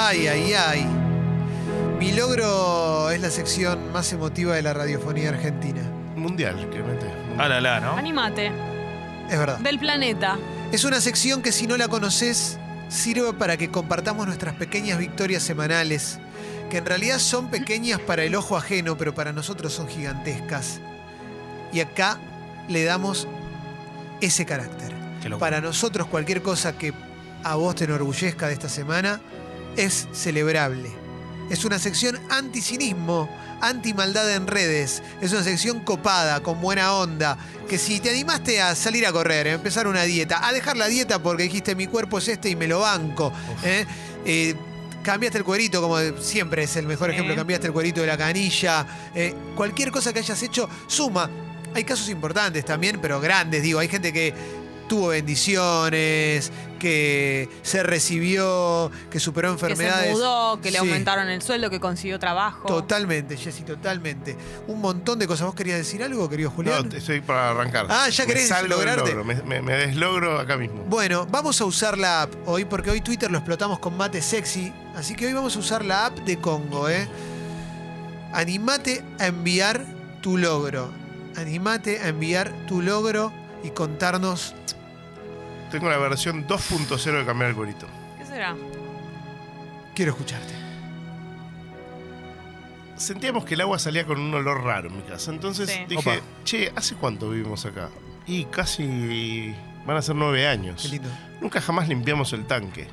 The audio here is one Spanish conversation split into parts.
Ay, ay, ay. Mi logro es la sección más emotiva de la radiofonía argentina. Mundial, Clemente. Ah, la, la, ¿no? Animate. Es verdad. Del planeta. Es una sección que si no la conoces, sirve para que compartamos nuestras pequeñas victorias semanales, que en realidad son pequeñas para el ojo ajeno, pero para nosotros son gigantescas. Y acá le damos ese carácter. Para nosotros cualquier cosa que a vos te enorgullezca de esta semana es celebrable. Es una sección anti-cinismo, anti-maldad en redes. Es una sección copada, con buena onda. Que si te animaste a salir a correr, a empezar una dieta, a dejar la dieta porque dijiste mi cuerpo es este y me lo banco. ¿eh? Eh, cambiaste el cuerito, como siempre es el mejor ejemplo, cambiaste el cuerito de la canilla. eh, cualquier cosa que hayas hecho suma. Hay casos importantes también, pero grandes, digo. Hay gente que tuvo bendiciones, que se recibió, que superó Que enfermedades. se mudó, que le Sí. aumentaron el sueldo, que consiguió trabajo. Totalmente, Jessy, totalmente. Un montón de cosas. ¿Vos querías decir algo, querido Julián? No, estoy para arrancar. Ah, ya Me querés salgo del lograrte. logro, Me, me- me deslogro acá mismo. Bueno, vamos a usar la app hoy porque hoy Twitter lo explotamos con mate sexy. Así que hoy vamos a usar la app de Congo, ¿eh? Animate a enviar tu logro. Animate a enviar tu logro y contarnos. Tengo la versión 2.0 de cambiar el cuerito. ¿Qué será? Quiero escucharte. Sentíamos que el agua salía con un olor raro en mi casa. Entonces Sí. dije, Opa. che, ¿hace cuánto vivimos acá? Y casi van a ser nueve años. Qué lindo. Nunca jamás limpiamos el tanque.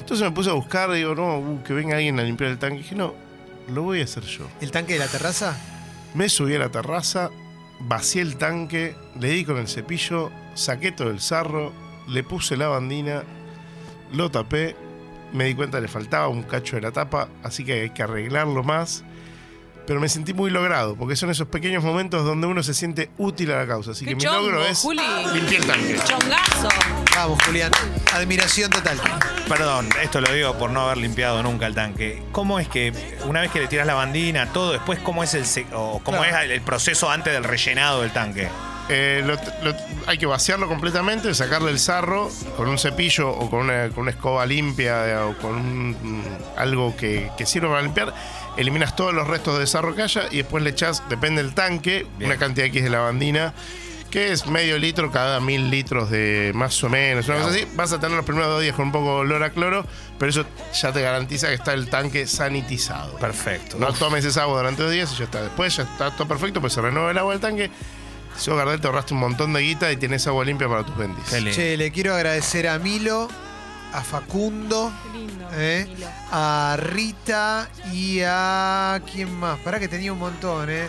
Entonces me puse a buscar, digo, no, uh, que venga alguien a limpiar el tanque. dije, no, lo voy a hacer yo. ¿El tanque de la terraza? Me subí a la terraza, vacié el tanque, le di con el cepillo, saqué todo el sarro, le puse la bandina, lo tapé, me di cuenta que le faltaba un cacho de la tapa, así que hay que arreglarlo más. Pero me sentí muy logrado, porque son esos pequeños momentos donde uno se siente útil a la causa. Así ¡Qué que mi chongo, logro es Juli! limpiar el tanque. ¡Chongazo! Vamos, Julián. Admiración total. Perdón, esto lo digo por no haber limpiado nunca el tanque. ¿Cómo es que una vez que le tiras la bandina, todo, después cómo es el se- o cómo Claro. es el proceso antes del rellenado del tanque? Eh, lo- lo- hay que vaciarlo completamente, sacarle el sarro con un cepillo o con una, con una escoba limpia eh, o con un- mm, algo que, que sirva para limpiar. Eliminas todos los restos de sarro que haya y después le echas, depende del tanque, Bien. una cantidad X de lavandina, que es medio litro cada mil litros de más o menos, una cosa así. Vas a tener los primeros dos días con un poco de olor a cloro, pero eso ya te garantiza que está el tanque sanitizado. Perfecto. No tomes esa agua durante dos días y ya está. Después ya está todo perfecto, pues se renueva el agua del tanque. Si vos, Gardel, te ahorraste un montón de guita y tenés agua limpia para tus bendis. Qué lindo. Che, le quiero agradecer a Milo, a Facundo, Qué lindo. ¿eh? Milo. a Rita y a. ¿Quién más? Pará que tenía un montón, ¿eh?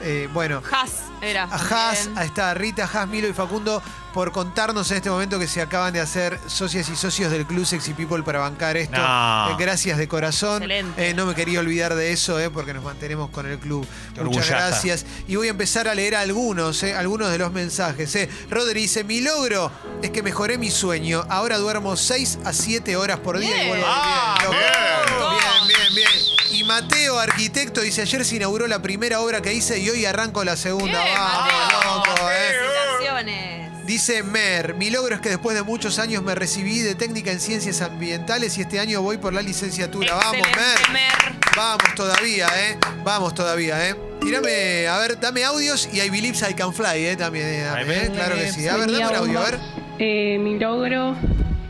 Eh, bueno, Haas era. a Haas, ahí está Rita, Haas, Milo y Facundo por contarnos en este momento que se acaban de hacer socias y socios del Club Sexy People para bancar esto. No. Eh, gracias de corazón. Excelente. Eh, no me quería olvidar de eso, eh, porque nos mantenemos con el club. Qué Muchas gracias. Y voy a empezar a leer algunos, eh, algunos de los mensajes. Eh. Rodri dice, mi logro es que mejoré mi sueño. Ahora duermo 6 a 7 horas por día y Bien. vuelvo a Ah, bien. Bien, bien, bien. Mateo, arquitecto, dice, ayer se inauguró la primera obra que hice y hoy arranco la segunda. Bien, Vamos, Mateo. loco, eh. Felicitaciones. Dice Mer, mi logro es que después de muchos años me recibí de técnica en ciencias ambientales y este año voy por la licenciatura. Vamos, Mer. Mer. Vamos todavía, ¿eh? Vamos todavía, ¿eh? Tírame, a ver, dame audios y I Believe I Can Fly, ¿eh? También, eh, dame, Ahí ¿eh? Claro que sí. A ver, dame un audio, a ver. Eh, mi logro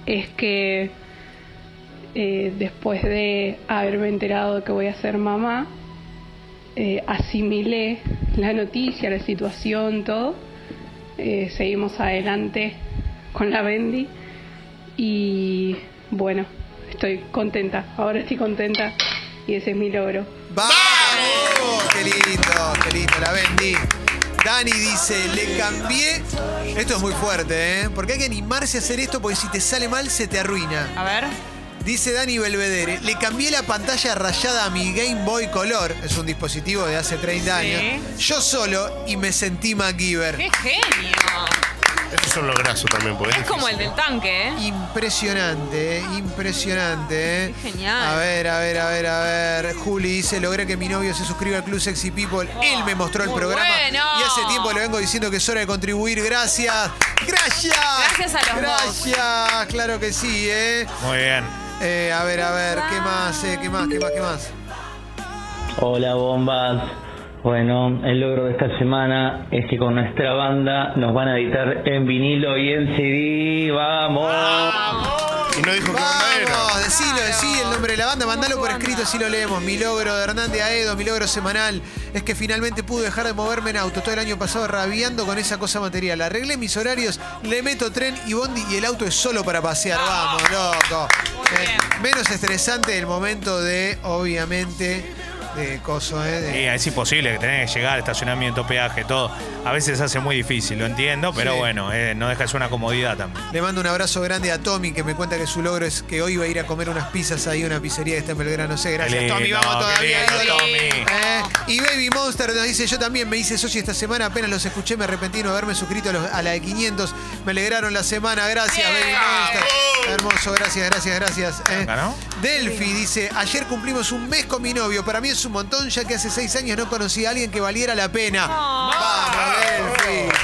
es que eh, después de haberme enterado de que voy a ser mamá, eh, asimilé la noticia, la situación, todo. Eh, seguimos adelante con la Bendy y bueno, estoy contenta. Ahora estoy contenta y ese es mi logro. ¡Vamos! ¡Qué lindo, qué lindo! La vendí. Dani dice, le cambié. Esto es muy fuerte, ¿eh? Porque hay que animarse a hacer esto porque si te sale mal se te arruina. A ver. Dice Dani Belvedere, le cambié la pantalla rayada a mi Game Boy Color, es un dispositivo de hace 30 años, yo solo y me sentí MacGyver. ¡Qué genio! Eso es un lograzo también, porque Es como el del tanque, ¿eh? Impresionante, ¿eh? impresionante. ¿eh? Qué genial. A ver, a ver, a ver, a ver. Juli dice, logré que mi novio se suscriba al Club Sexy People. Oh, Él me mostró el muy programa. bueno. Y hace tiempo le vengo diciendo que es hora de contribuir. Gracias. Gracias. Gracias a los Gracias. Claro que sí, ¿eh? Muy bien. Eh, a ver, a ver, ¿qué más? eh? ¿Qué más? ¿Qué más? ¿Qué más? Hola bombas. Bueno, el logro de esta semana es que con nuestra banda nos van a editar en vinilo y en CD. ¡Vamos! Y no dijo que. Vamos, decilo, decí el nombre de la banda, mandalo por escrito si lo leemos. Mi logro de Hernández Aedo, mi logro semanal, es que finalmente pude dejar de moverme en auto. Todo el año pasado rabiando con esa cosa material. Arreglé mis horarios, le meto tren y bondi y el auto es solo para pasear. Vamos, loco. Menos estresante el momento de, obviamente, de coso, ¿eh? de- Sí, es imposible que tenés que llegar, estacionamiento, peaje, todo. A veces se hace muy difícil, lo entiendo, pero Sí. bueno, eh, no deja de ser una comodidad también. Le mando un abrazo grande a Tommy que me cuenta que su logro es que hoy va a ir a comer unas pizzas ahí una pizzería que está en Belgrano. No sé, gracias Tommy, vamos todavía. lindo, ídolo. Tommy. Eh, y Baby Monster nos dice, yo también me hice socio esta semana, apenas los escuché, me arrepentí de no haberme suscrito a, los- a la de 500. Me alegraron la semana, gracias. Baby Monster. Hermoso, gracias, gracias, gracias. Eh. Delphi dice, ayer cumplimos un mes con mi novio, para mí es un montón ya que hace seis años no conocí a alguien que valiera la pena. Oh. Vamos, Delphi.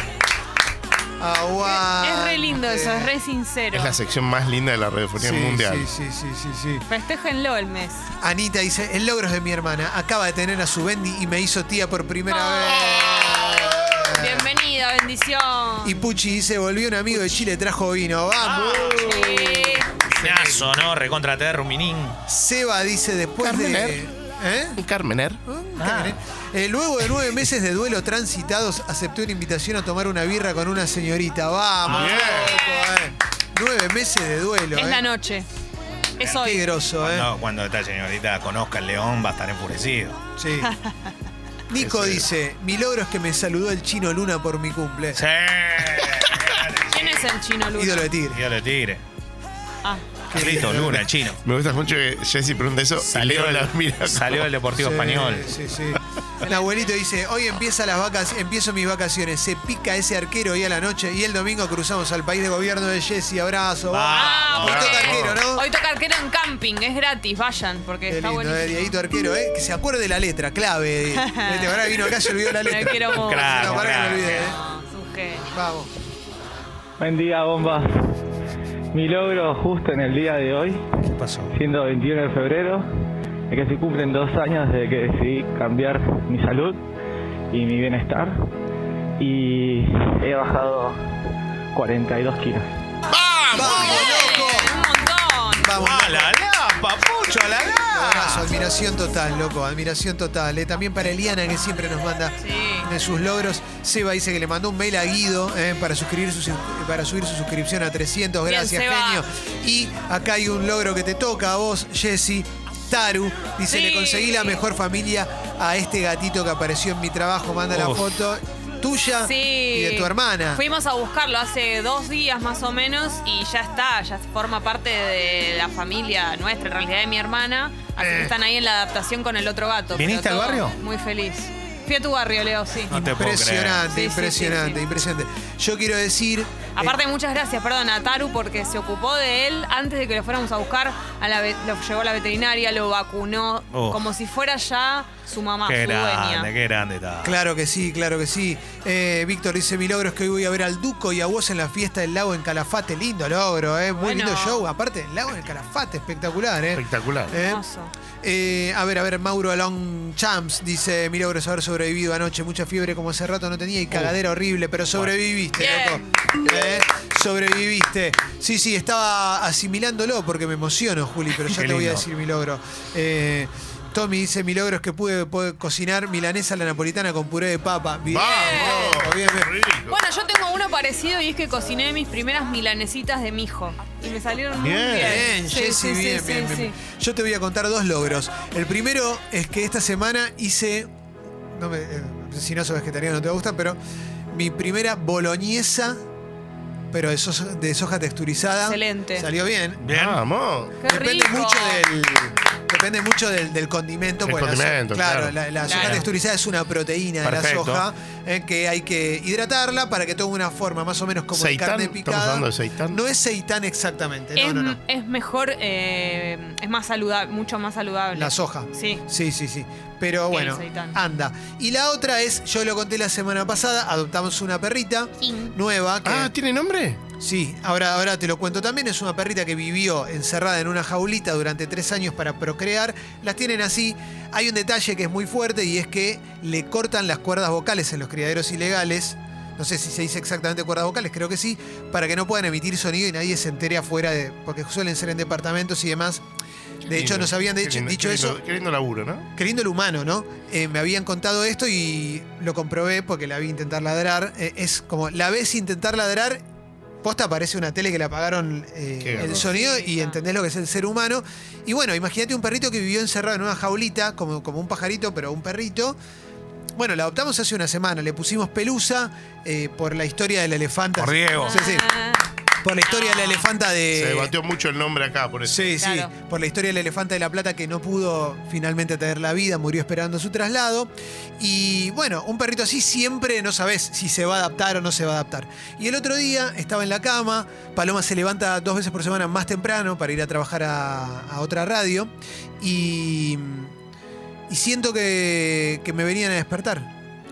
Aguante. Es re lindo eso, es re sincero. Es la sección más linda de la radiofonía Sí, mundial. Sí, sí, sí, sí, sí. Festéjenlo el mes. Anita dice, el logro es de mi hermana. Acaba de tener a su Bendy y me hizo tía por primera vez. Bienvenida, bendición. Y Puchi dice, volvió un amigo de Chile, trajo vino. Vamos. Sí. Pedazo, ¿no? Recontra Terminín. Seba dice, después de... ¿Eh? Un Carmener. Ah, eh, luego de nueve meses de duelo transitados, acepté una invitación a tomar una birra con una señorita. Vamos. Loco, eh. Nueve meses de duelo. Es eh. la noche. Es Qué hoy. groso, ¿eh? Cuando, cuando esta señorita conozca el león va a estar enfurecido. Sí. Nico dice, mi logro es que me saludó el chino Luna por mi cumple. Sí. ¿Quién es el chino Luna? Ídolo de tigre. Yo le tigre. Ah, Carlito Luna, el chino. Me gusta mucho que Jesse pregunta eso. Salió, la mira. salió del Deportivo Sí, Español. Sí, sí. El abuelito dice, hoy empieza las vacas, empiezo mis vacaciones, se pica ese arquero hoy a la noche y el domingo cruzamos al país de gobierno de Jesse, abrazo. Vamos. Hoy toca arquero, ¿no? hoy toca arquero en camping, es gratis, vayan, porque Qué está lindo, eh, buenísimo. Dieguito arquero, ¿eh? Que se acuerde de la letra, clave. Este, ahora vino acá, se olvidó la Me letra. quiero mucho. Crack, No, pará que me crack. olvide, ¿eh? No. Vamos. Buen día bombas. Mi logro justo en el día de hoy, ¿Qué pasó? siendo 21 de febrero, es que se cumplen dos años desde que decidí cambiar mi salud y mi bienestar. Y he bajado 42 kilos. ¡Vamos, loco! Un montón. Vamos, ¡A loco. la la, papucho, a la Abrazo, la! admiración total, loco, admiración total. eh. También para Eliana, que siempre nos manda Sí. De sus logros. Seba dice que le mandó un mail a Guido eh, para, suscribir su, para subir su suscripción a 300. Bien, Gracias, genio. Y acá hay un logro que te toca a vos, Jessy. Taru dice: Sí. Le conseguí la mejor familia a este gatito que apareció en mi trabajo. Manda la foto tuya Sí. y de tu hermana. Fuimos a buscarlo hace dos días más o menos y ya está, ya forma parte de la familia nuestra, en realidad de mi hermana. Así que Eh. están ahí en la adaptación con el otro gato. ¿Viniste al barrio? Muy feliz. Fui a tu barrio, Leo, sí. No te puedo Impresionante, sí, impresionante, sí, sí. impresionante. Yo quiero decir. Aparte, muchas gracias, perdón, a Taru porque se ocupó de él antes de que lo fuéramos a buscar. A la lo llevó a la veterinaria, lo vacunó, Uf. como si fuera ya su mamá, Qué su grande, dueña. qué grande está. Claro que sí, claro que sí. Eh, Víctor dice, mi logro es que hoy voy a ver al Duco y a vos en la fiesta del lago en Calafate. Lindo logro, ¿eh? Muy Bueno. lindo show. Aparte, el lago en el Calafate, espectacular, ¿eh? Espectacular. Eh, Hermoso. eh, a ver, a ver, Mauro Alon Champs dice, mi logro es haber sobrevivido anoche. Mucha fiebre como hace rato no tenía y cagadera horrible, pero sobreviviste, Bien. loco. Eh, Sobreviviste. Sí, sí, estaba asimilándolo porque me emociono, Juli, pero ya Qué te voy a lindo. decir mi logro. Eh, Tommy dice, mi logro es que pude, pude cocinar milanesa a la napolitana con puré de papa. Bien, ¡Vamos! bien, bien. Rico. Bueno, yo tengo uno parecido y es que cociné mis primeras milanesitas de mi hijo. Y me salieron muy Bien. bien. Bien, Sí, Jessy, sí, sí, bien, sí, bien, sí. bien. Yo te voy a contar dos logros. El primero es que esta semana hice, no me, eh, si no sos vegetariano no te va a gustar, pero mi primera boloñesa, pero de, sos- de soja texturizada. Excelente. Salió bien. Bien. Vamos. Qué Depende rico. mucho del. Depende mucho del, del condimento. El porque la condimento, claro, claro. la, la soja Claro. texturizada es una proteína de la soja eh, que hay que hidratarla para que tome una forma más o menos como de Seitán, carne ¿estamos picada. hablando de seitán? No es seitán exactamente, no, es, no, no. es mejor, eh, es más saludable, mucho más saludable. La soja. Sí. Sí, sí, sí. Pero bueno, anda. Y la otra es, yo lo conté la semana pasada, adoptamos una perrita Sí. nueva que Ah, ¿tiene nombre? Sí, ahora, ahora te lo cuento también. Es una perrita que vivió encerrada en una jaulita durante tres años para procrear. Las tienen así. Hay un detalle que es muy fuerte y es que le cortan las cuerdas vocales en los criaderos ilegales. No sé si se dice exactamente cuerdas vocales, creo que sí, para que no puedan emitir sonido y nadie se entere afuera de. porque suelen ser en departamentos y demás. De hecho, Lindo. nos habían hecho- lindo, dicho qué eso. lindo laburo, ¿no? Queriendo el humano, ¿no? Eh, me habían contado esto y lo comprobé porque la vi intentar ladrar. Eh, es como, la ves intentar ladrar, posta parece una tele que le apagaron eh, el sonido y ah. entendés lo que es el ser humano. Y bueno, imagínate un perrito que vivió encerrado en una jaulita, como, como un pajarito, pero un perrito. Bueno, la adoptamos hace una semana, le pusimos pelusa eh, por la historia del elefante. Por Diego. Sí, sí. Por la historia de la elefanta de. Se debatió mucho el nombre acá, por eso. Sí, sí, Claro. por la historia del elefante de la plata que no pudo finalmente tener la vida, murió esperando su traslado. Y bueno, un perrito así siempre no sabes si se va a adaptar o no se va a adaptar. Y el otro día estaba en la cama, Paloma se levanta dos veces por semana más temprano para ir a trabajar a, a otra radio y, y siento que, que me venían a despertar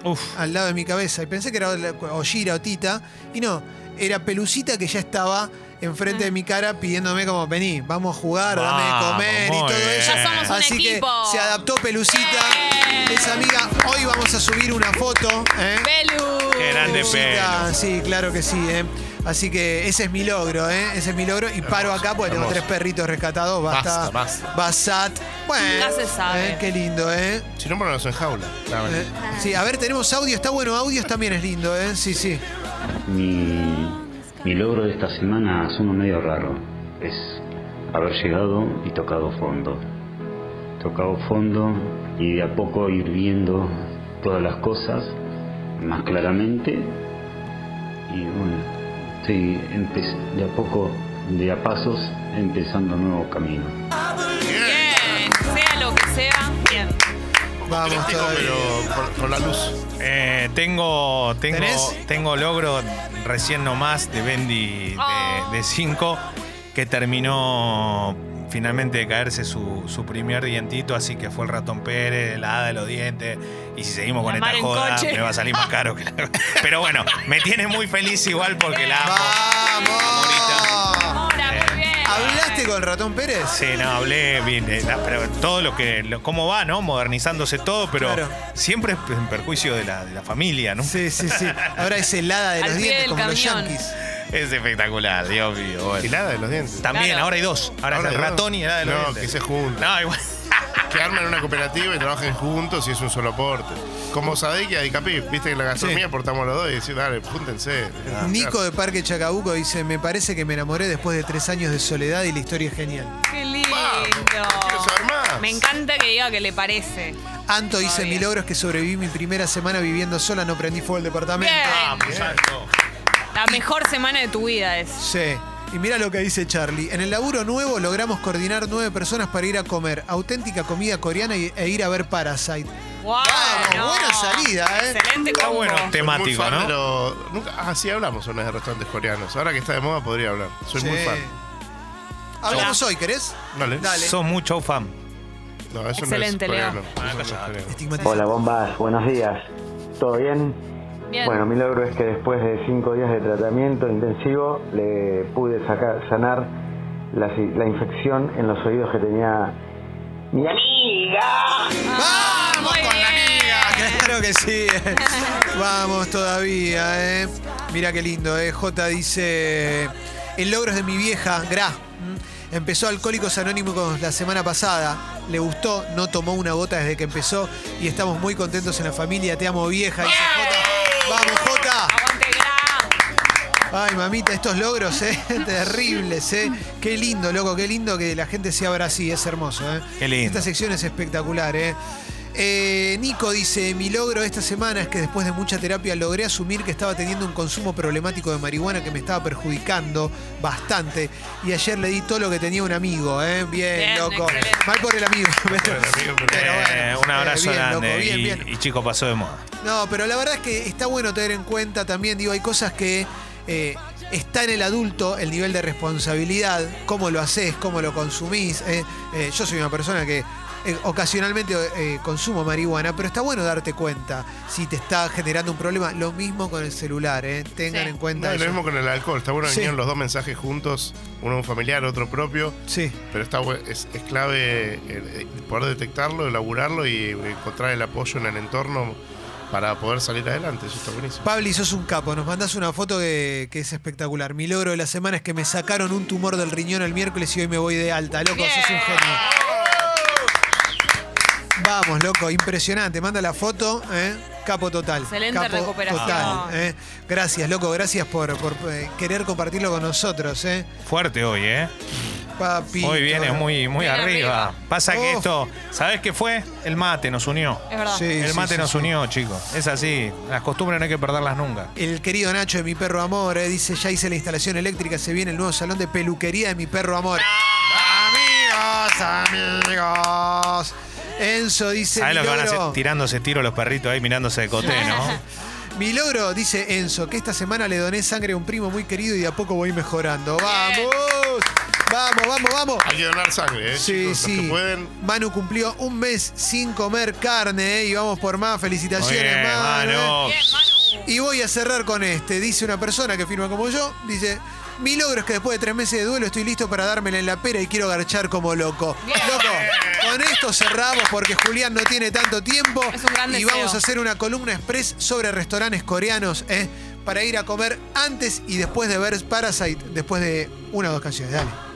Uf. al lado de mi cabeza y pensé que era o Gira o Tita y no, era Pelucita que ya estaba enfrente de mi cara pidiéndome como vení, vamos a jugar, dame de Vamos, comer y muy todo bien. eso. Ya somos un Así equipo. que se adaptó Pelucita, Bien. es amiga. Hoy vamos a subir una foto. ¿eh? Belu. Qué grande Pelucita. Sí, claro que sí. ¿eh? Así que ese es mi logro, ¿eh? ese es mi logro. Y paro acá porque tengo hermoso. tres perritos rescatados. Basta, Basta, basta. Basat. Bueno, Nunca se sabe. ¿eh? qué lindo, ¿eh? Si no, ponemos en jaula. Eh, Sí, a ver, tenemos audio. Está bueno, audios también es lindo, ¿eh? Sí, sí. Mi, mi logro de esta semana es uno medio raro. Es haber llegado y tocado fondo. Tocado fondo y de a poco ir viendo todas las cosas más claramente. Y bueno, estoy de a poco, de a pasos, empezando un nuevo camino. Bien. Sea lo que sea, bien. Vamos pero con, con la luz. Eh, tengo, tengo, ¿Tenés? tengo logro recién nomás de Bendy de 5 que terminó finalmente de caerse su, su primer dientito, así que fue el ratón Pérez, la hada de los dientes. Y si seguimos con La esta joda, coche. me va a salir más caro. que la- Pero bueno, me tiene muy feliz igual porque la amo. ¡Vamos! ¿Hablaste con el ratón Pérez? Sí, no, hablé bien, eh, no, pero todo lo que, lo- cómo va, ¿no? Modernizándose todo, pero Claro. siempre es en perjuicio de la, de la familia, ¿no? Sí, sí, sí. Ahora es helada de Al los pie dientes, del como los camión. yankees. Es espectacular, Dios mío. bueno. Hilada de los dientes. También, Claro. ahora hay dos. Ahora, es el ratón y el hada de los No, dientes. que se juntan. No, igual. Que armen una cooperativa y trabajen juntos y es un solo aporte. Como Sadek y Adicapip, viste que en la gastronomía Sí. aportamos los dos y decir, dale, júntense. Nico de Parque Chacabuco dice, me parece que me enamoré después de tres años de soledad y la historia es genial. Qué lindo. quiero saber más. Me encanta que diga que le parece. Anto dice, mi logro es que sobreviví mi primera semana viviendo sola, no prendí fuego el departamento. Bien. Vamos, Santo. La mejor semana de tu vida es. Sí. Y mira lo que dice Charlie. En el laburo nuevo logramos coordinar nueve personas para ir a comer auténtica comida coreana y- e ir a ver Parasite. Wow, Vamos, buena salida, ¿eh? Excelente Está combo. bueno, Soy muy temático, fan ¿no? de los- nunca, ah, sí hablamos una vez de restaurantes coreanos. Ahora que está de moda podría hablar. Soy muy Sí. fan. Hablamos hoy, ¿querés? Dale. Dale. Sos mucho fan. No, eso Excelente, no es Leo. coreano. Ah, Eso no es callate. coreano. Estigmatizado. Hola bombas, buenos días. ¿Todo bien? Bien. Bueno, mi logro es que después de cinco días de tratamiento intensivo le pude sacar, sanar la, la infección en los oídos que tenía mi amiga. ¡Vamos muy con la amiga! Claro que sí. eh. Vamos todavía, ¿eh? Mira qué lindo, ¿eh? J dice, el logro es de mi vieja, Gra. ¿m? Empezó Alcohólicos Anónimos la semana pasada, le gustó, no tomó una gota desde que empezó y estamos muy contentos en la familia. Te amo vieja, dice J. Vamos, J. Aguante. Ay, mamita, estos logros, ¿eh? Terribles, ¿eh? Qué lindo, loco, qué lindo que la gente se abra así, es hermoso, ¿eh? Qué lindo. Esta sección es espectacular, ¿eh? Eh, Nico dice, mi logro esta semana es que después de mucha terapia logré asumir que estaba teniendo un consumo problemático de marihuana que me estaba perjudicando bastante. Y ayer le di todo lo que tenía un amigo, ¿eh? Bien, Bien, loco. excelente. Mal por el amigo. Pero, amigo, pero- pero bueno, Eh, un eh, abrazo bien, grande. loco, bien, y, bien. y chico pasó de moda. No, pero la verdad es que está bueno tener en cuenta también, digo, hay cosas que eh, está en el adulto el nivel de responsabilidad, cómo lo haces, cómo lo consumís. eh. Eh, yo soy una persona que eh, ocasionalmente eh, consumo marihuana, pero está bueno darte cuenta si te está generando un problema. Lo mismo con el celular, eh. tengan Sí. en cuenta No, y lo eso. mismo con el alcohol. Está bueno que Sí. vinieron los dos mensajes juntos, uno un familiar, otro propio. Sí. Pero está, bu- es, es clave eh, eh, poder detectarlo, elaborarlo y encontrar el apoyo en el entorno para poder salir adelante. Eso está buenísimo. Pabli, sos un capo. Nos mandás una foto que, que es espectacular. Mi logro de la semana es que me sacaron un tumor del riñón el miércoles y hoy me voy de alta. Loco, sos un genio. Vamos, loco, impresionante. Manda la foto, ¿eh? Capo total. Excelente Capo recuperación. Total, ¿eh? Gracias, loco, gracias por, por, eh, querer compartirlo con nosotros, ¿eh? Fuerte hoy, ¿eh? Papi. Hoy viene muy, muy arriba. arriba. Pasa que esto, ¿sabés qué fue? El mate nos unió. Es verdad. Sí, El mate sí, nos sí. unió, chicos. Es así. Las costumbres no hay que perderlas nunca. El querido Nacho de Mi Perro Amor eh, dice, ya hice la instalación eléctrica, se viene el nuevo salón de peluquería de Mi Perro Amor. Amigos, amigos. Enzo dice, ¿Sabés mi lo que van a hacer? Tirándose tiro los perritos ahí mirándose de coté, ¿no? Mi logro, dice Enzo, que esta semana le doné sangre a un primo muy querido y de a poco voy mejorando. ¡Vamos! ¡Vamos, vamos, vamos! Hay que donar sangre, ¿eh? Sí, chicos, los sí. que pueden. Manu cumplió un mes sin comer carne ¿eh? y vamos por más. Felicitaciones, bien, Manu. Manu. Bien, Manu. Y voy a cerrar con este. Dice una persona que firma como yo. Dice, mi logro es que después de tres meses de duelo estoy listo para dármela en la pera y quiero garchar como loco. Bien. Loco, con esto cerramos porque Julián no tiene tanto tiempo. Es un gran y deseo. vamos a hacer una columna express sobre restaurantes coreanos, ¿eh? Para ir a comer antes y después de ver Parasite, después de una o dos canciones. Dale.